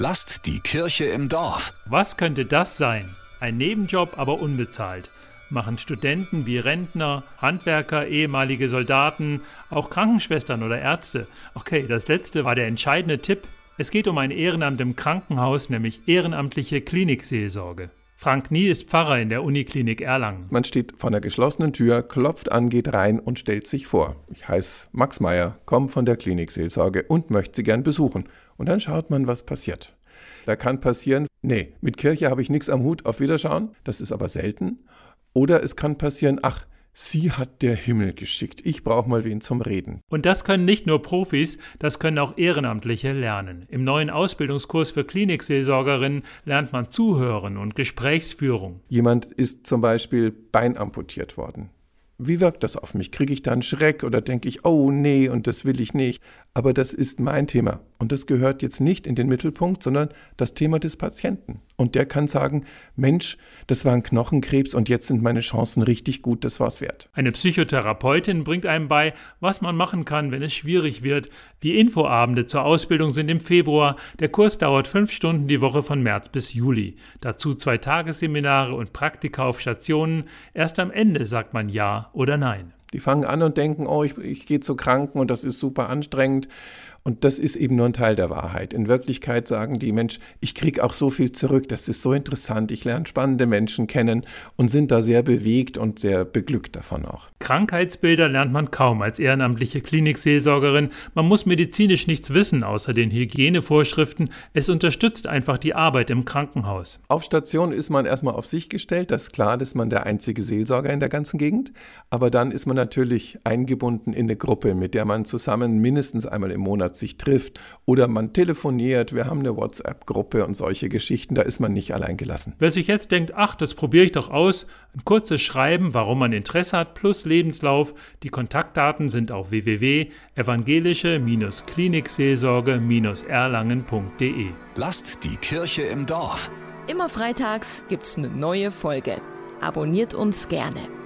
Lasst die Kirche im Dorf. Was könnte das sein? Ein Nebenjob, aber unbezahlt. Machen Studenten wie Rentner, Handwerker, ehemalige Soldaten, auch Krankenschwestern oder Ärzte. Okay, das letzte war der entscheidende Tipp. Es geht um ein Ehrenamt im Krankenhaus, nämlich ehrenamtliche Klinikseelsorge. Frank Nie ist Pfarrer in der Uniklinik Erlangen. Man steht vor einer geschlossenen Tür, klopft an, geht rein und stellt sich vor. Ich heiße Max Meyer, komme von der Klinikseelsorge und möchte Sie gern besuchen. Und dann schaut man, was passiert. Da kann passieren, nee, mit Kirche habe ich nichts am Hut, auf Wiederschauen, das ist aber selten. Oder es kann passieren, ach, Sie hat der Himmel geschickt. Ich brauche mal wen zum Reden. Und das können nicht nur Profis, das können auch Ehrenamtliche lernen. Im neuen Ausbildungskurs für Klinikseelsorgerinnen lernt man Zuhören und Gesprächsführung. Jemand ist zum Beispiel beinamputiert worden. Wie wirkt das auf mich? Kriege ich da einen Schreck oder denke ich, oh nee, und das will ich nicht? Aber das ist mein Thema. Und das gehört jetzt nicht in den Mittelpunkt, sondern das Thema des Patienten. Und der kann sagen, Mensch, das war ein Knochenkrebs und jetzt sind meine Chancen richtig gut, das war's wert. Eine Psychotherapeutin bringt einem bei, was man machen kann, wenn es schwierig wird. Die Infoabende zur Ausbildung sind im Februar. Der Kurs dauert fünf Stunden die Woche von März bis Juli. Dazu zwei Tagesseminare und Praktika auf Stationen. Erst am Ende sagt man Ja oder Nein. Die fangen an und denken, oh, ich, ich gehe zu Kranken und das ist super anstrengend. Und das ist eben nur ein Teil der Wahrheit. In Wirklichkeit sagen die Mensch, ich kriege auch so viel zurück, das ist so interessant, ich lerne spannende Menschen kennen und sind da sehr bewegt und sehr beglückt davon auch. Krankheitsbilder lernt man kaum als ehrenamtliche Klinikseelsorgerin. Man muss medizinisch nichts wissen außer den Hygienevorschriften. Es unterstützt einfach die Arbeit im Krankenhaus. Auf Station ist man erstmal auf sich gestellt. Das ist klar, dass man der einzige Seelsorger in der ganzen Gegend. Aber dann ist man natürlich eingebunden in eine Gruppe, mit der man zusammen mindestens einmal im Monat sich trifft oder man telefoniert, wir haben eine WhatsApp-Gruppe und solche Geschichten, da ist man nicht allein gelassen. Wer sich jetzt denkt, ach, das probiere ich doch aus, ein kurzes Schreiben, warum man Interesse hat, plus Lebenslauf. Die Kontaktdaten sind auf www.evangelische-klinikseelsorge-erlangen.de. Lasst die Kirche im Dorf. Immer freitags gibt's eine neue Folge. Abonniert uns gerne.